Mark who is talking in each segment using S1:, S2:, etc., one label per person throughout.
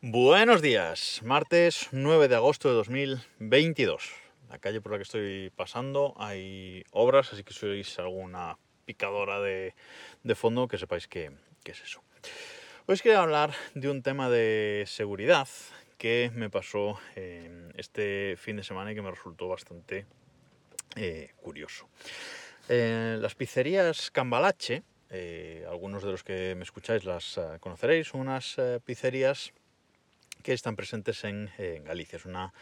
S1: Buenos días, martes 9 de agosto de 2022. La calle por la que estoy pasando hay obras, así que si oís alguna picadora de, fondo, que sepáis que, que es eso. Hoy os quería hablar de un tema de seguridad que me pasó eh, este fin de semana y que me resultó bastante eh, curioso. Las pizzerías Cambalache, eh, algunos de los que me escucháis las eh, conoceréis, unas pizzerías que están presentes en, en Galicia. Es una,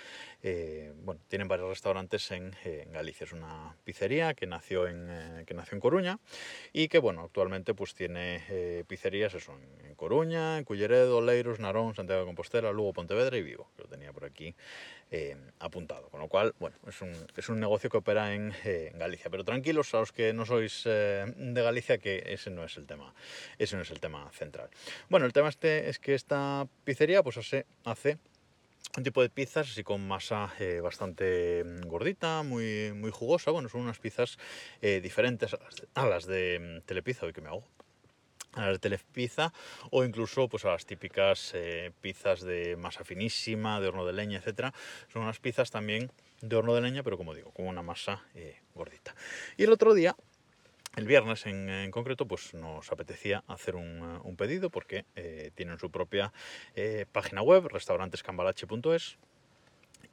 S1: eh, bueno, tienen varios restaurantes en, eh, en, Galicia. Es una pizzería que nació en, eh, que nació en Coruña y que, bueno, actualmente pues tiene eh, pizzerías eso, en, Coruña, en Culleredo, Leiros, Narón, Santiago de Compostela, Lugo, Pontevedra y Vigo, lo tenía por aquí eh, apuntado. Con lo cual, bueno, es un, es un negocio que opera en, eh, Galicia. Pero tranquilos a los que no sois eh, de Galicia, que ese no es el tema, ese no es el tema central. Bueno, el tema este es que esta pizzería pues hace, hace un tipo de pizzas así con masa bastante gordita, muy, muy jugosa. Bueno, son unas pizzas diferentes a las de, a las de mm, Telepizza, hoy que me hago a las Telepizza o incluso pues a las típicas eh, pizzas de masa finísima, de horno de leña, etcétera. Son unas pizzas también de horno de leña, pero como digo, con una masa eh, gordita. Y el otro día el viernes en, en, concreto pues nos apetecía hacer un, un pedido porque eh, tienen su propia eh, página web, restaurantescambalache.es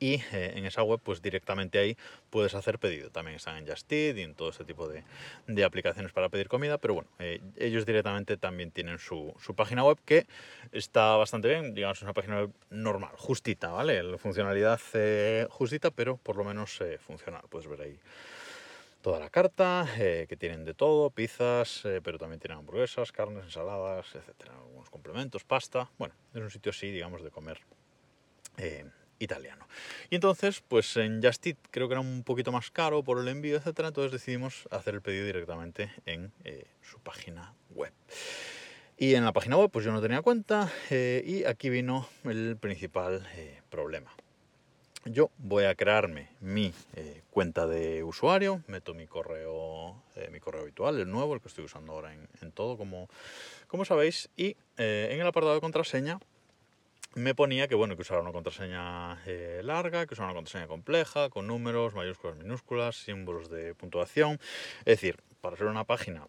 S1: y eh, en esa web pues directamente ahí puedes hacer pedido. También están en Just y en todo este tipo de, de aplicaciones para pedir comida, pero bueno, eh, ellos directamente también tienen su, su, página web que está bastante bien, digamos, es una página web normal, justita, ¿vale? La funcionalidad eh, justita, pero por lo menos funcional. Puedes ver ahí toda la carta, que tienen de todo, pizzas, pero también tienen hamburguesas, carnes, ensaladas, etcétera, algunos complementos, pasta. Bueno, es un sitio así, digamos, de comer italiano. Y entonces, pues en Just Eat creo que era un poquito más caro por el envío, etcétera, entonces decidimos hacer el pedido directamente en eh, su página web. Y en la página web, pues yo no tenía cuenta, eh, y aquí vino el principal eh, problema yo voy a crearme mi cuenta de usuario, meto mi correo, mi correo habitual, el nuevo, el que estoy usando ahora en, en todo, como, como, sabéis, y en el apartado de contraseña me ponía que bueno que usara una contraseña eh, larga, que usara una contraseña compleja, con números, mayúsculas, minúsculas, símbolos de puntuación, es decir, para ser una página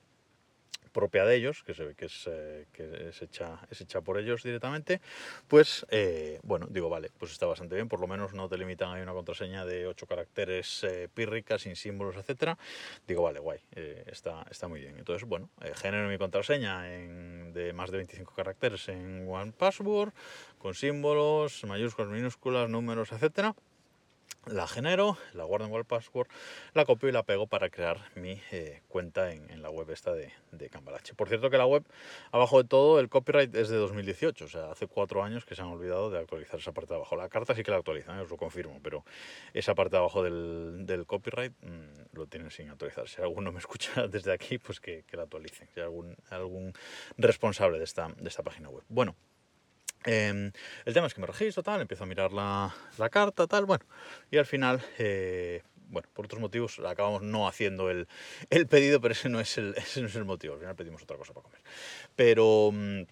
S1: propia de ellos, que se ve que es, eh, que es, hecha, es hecha por ellos directamente, pues eh, bueno, digo, vale, pues está bastante bien, por lo menos no te limitan ahí una contraseña de 8 caracteres eh, pírricas, sin símbolos, etcétera. Digo, vale, guay, está, está muy bien. Entonces, bueno, genero mi contraseña de más de 25 caracteres en One Password, con símbolos, mayúsculas, minúsculas, números, etcétera la genero, la guardo en Google Password, la copio y la pego para crear mi eh, cuenta en, la web esta de, de Cambalache. Por cierto que la web, abajo de todo, el copyright es de 2018, o sea, hace cuatro años que se han olvidado de actualizar esa parte de abajo. La carta sí que la actualizan, os lo confirmo, pero esa parte de abajo del, del copyright mmm, lo tienen sin actualizar. Si alguno me escucha desde aquí, pues que, que la actualicen, si hay algún, algún responsable de esta, de esta página web. Bueno, eh, el tema es que me registro, tal, empiezo a mirar la, la carta, tal, bueno, y al final, eh, bueno, por otros motivos acabamos no haciendo el, el pedido, pero ese no, es el, ese no es el motivo, al final pedimos otra cosa para comer. Pero, mm,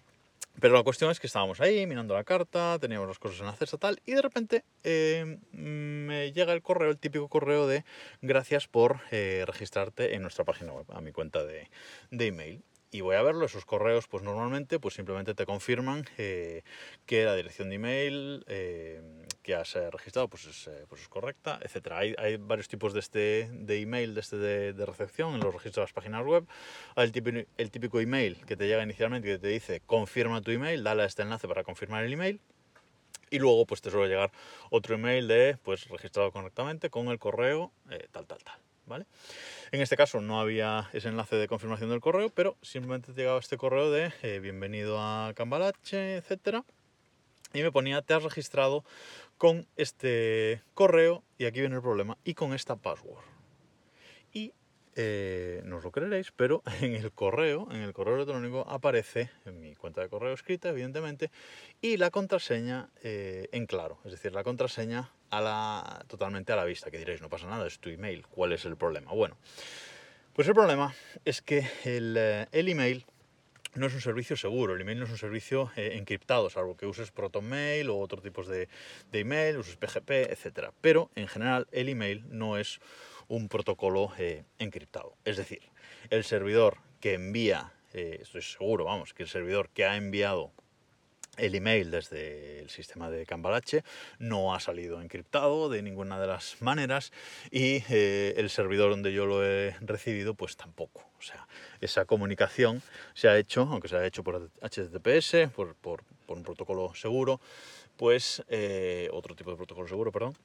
S1: pero la cuestión es que estábamos ahí mirando la carta, teníamos las cosas en la cesta, tal, y de repente eh, me llega el correo, el típico correo de gracias por eh, registrarte en nuestra página web, a mi cuenta de, de email y voy a verlo, esos correos pues normalmente pues simplemente te confirman eh, que la dirección de email eh, que has registrado pues es, eh, pues es correcta, etc. Hay, hay, varios tipos de, este, de email, de, este de, de, recepción en los registros de las páginas web. Hay el típico, el típico email que te llega inicialmente que te dice confirma tu email, dale a este enlace para confirmar el email. Y luego pues te suele llegar otro email de pues registrado correctamente con el correo eh, tal, tal, tal. ¿Vale? En este caso no había ese enlace de confirmación del correo, pero simplemente te llegaba este correo de eh, bienvenido a Cambalache, etcétera, y me ponía te has registrado con este correo y aquí viene el problema y con esta password. Eh, no os lo creeréis, pero en el correo, en el correo electrónico aparece en mi cuenta de correo escrita, evidentemente, y la contraseña eh, en claro, es decir, la contraseña a la, totalmente a la vista, que diréis, no pasa nada, es tu email, ¿cuál es el problema? Bueno, pues el problema es que el, eh, email no es un servicio seguro, el email no es un servicio eh, encriptado, salvo que uses ProtonMail o otros tipos de, de email, uses PGP, etc. Pero en general el email no es un protocolo eh, encriptado. Es decir, el servidor que envía, eh, estoy seguro, vamos, que el servidor que ha enviado el email desde el sistema de Cambalache no ha salido encriptado de ninguna de las maneras y eh, el servidor donde yo lo he recibido pues tampoco. O sea, esa comunicación se ha hecho, aunque se ha hecho por HTTPS, por, por, un protocolo seguro, pues otro tipo de protocolo seguro, perdón,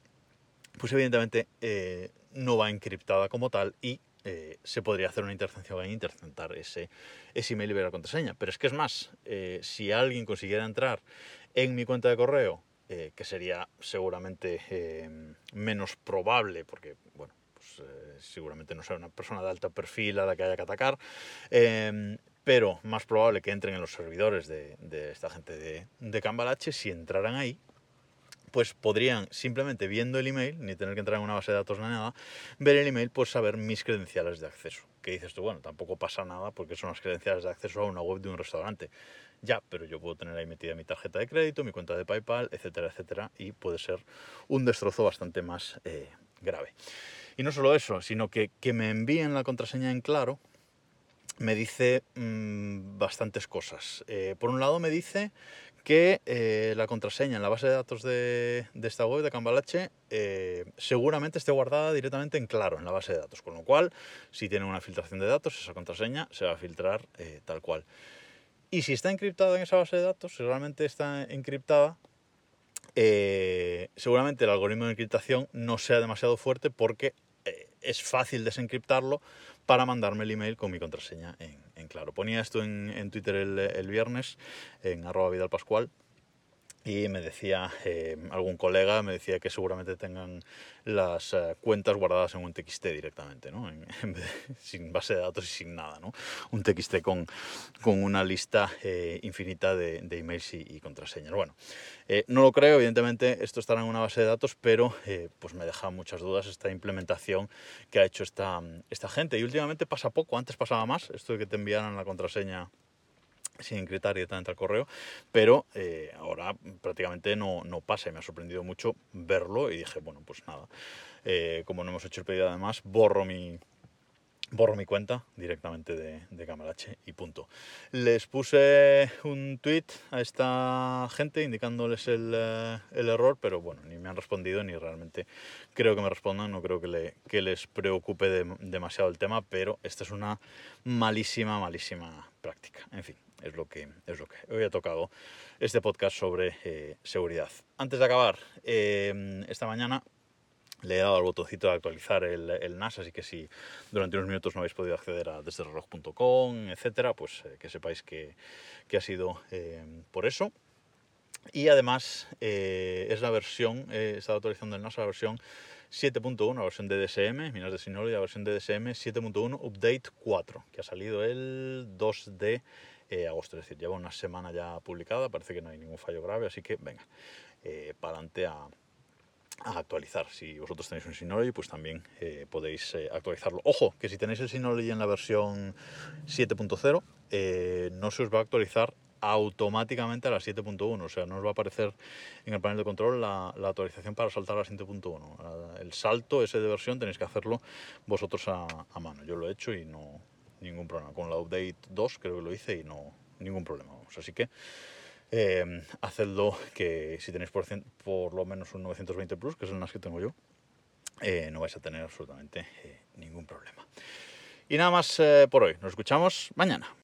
S1: pues evidentemente eh, no va encriptada como tal y eh, se podría hacer una intercepción e interceptar ese, email y ver la contraseña. Pero es que es más, eh, si alguien consiguiera entrar en mi cuenta de correo, que sería seguramente menos probable, porque, bueno, pues seguramente no sea una persona de alto perfil a la que haya que atacar, pero más probable que entren en los servidores de, de esta gente de, de Cambalache, si entraran ahí, pues podrían simplemente viendo el email, ni tener que entrar en una base de datos ni nada, ver el email, pues saber mis credenciales de acceso. Que dices tú, bueno, tampoco pasa nada porque son las credenciales de acceso a una web de un restaurante. Ya, pero yo puedo tener ahí metida mi tarjeta de crédito, mi cuenta de PayPal, etcétera, etcétera, y puede ser un destrozo bastante más eh, grave. Y no solo eso, sino que, que me envíen la contraseña en claro me dice mmm, bastantes cosas. Eh, por un lado me dice que eh, la contraseña en la base de datos de, esta web de Cambalache eh, seguramente esté guardada directamente en claro en la base de datos, con lo cual si tiene una filtración de datos esa contraseña se va a filtrar eh, tal cual. Y si está encriptada en esa base de datos, si realmente está encriptada, seguramente el algoritmo de encriptación no sea demasiado fuerte porque es fácil desencriptarlo para mandarme el email con mi contraseña en claro. Ponía esto en, Twitter el, el, viernes, en arroba Vidal Pascual, y me decía eh, algún colega, me decía que seguramente tengan las uh, cuentas guardadas en un TXT directamente, ¿no? En, en de, sin base de datos y sin nada, ¿no? Un TXT con, con una lista eh, infinita de, de, emails y, y contraseñas. Bueno, eh, no lo creo, evidentemente esto estará en una base de datos, pero eh, pues me deja muchas dudas esta implementación que ha hecho esta, esta gente. Y últimamente pasa poco, antes pasaba más, esto de que te enviaran la contraseña sin encriptar directamente al correo, pero eh, ahora prácticamente no, no pasa y me ha sorprendido mucho verlo y dije, bueno, pues nada, eh, como no hemos hecho el pedido además, borro mi, borro mi cuenta directamente de, de Camarache y punto. Les puse un tweet a esta gente indicándoles el, uh, el, error, pero bueno, ni me han respondido ni realmente creo que me respondan, no creo que, le, que les preocupe de, demasiado el tema, pero esta es una malísima, malísima práctica. En fin, es lo que, es lo que hoy he tocado este podcast sobre eh, seguridad. Antes de acabar, eh, esta mañana le he dado al botoncito de actualizar el, el, NAS, así que si durante unos minutos no habéis podido acceder a desdereloj.com, etcétera, pues eh, que sepáis que, que, ha sido por eso. Y además es la versión, eh, esta actualización del NAS, la versión 7.1, la versión de DSM, Minas de Synology, la versión de DSM 7.1 Update 4, que ha salido el 2 de eh, agosto, es decir, lleva una semana ya publicada, parece que no hay ningún fallo grave, así que venga, eh, para adelante a, a, actualizar. Si vosotros tenéis un Synology, pues también eh, podéis eh, actualizarlo. Ojo, que si tenéis el Synology en la versión 7.0, eh, no se os va a actualizar automáticamente a la 7.1, o sea, no os va a aparecer en el panel de control la, la actualización para saltar a la 7.1. El salto ese de versión tenéis que hacerlo vosotros a, a mano. Yo lo he hecho y no, ningún problema. Con la Update 2 creo que lo hice y no ningún problema. Vamos. Así que eh, hacedlo que si tenéis por, lo menos un 920 Plus, que el NAS que tengo yo, eh, no vais a tener absolutamente eh, ningún problema. Y nada más eh, por hoy. Nos escuchamos mañana.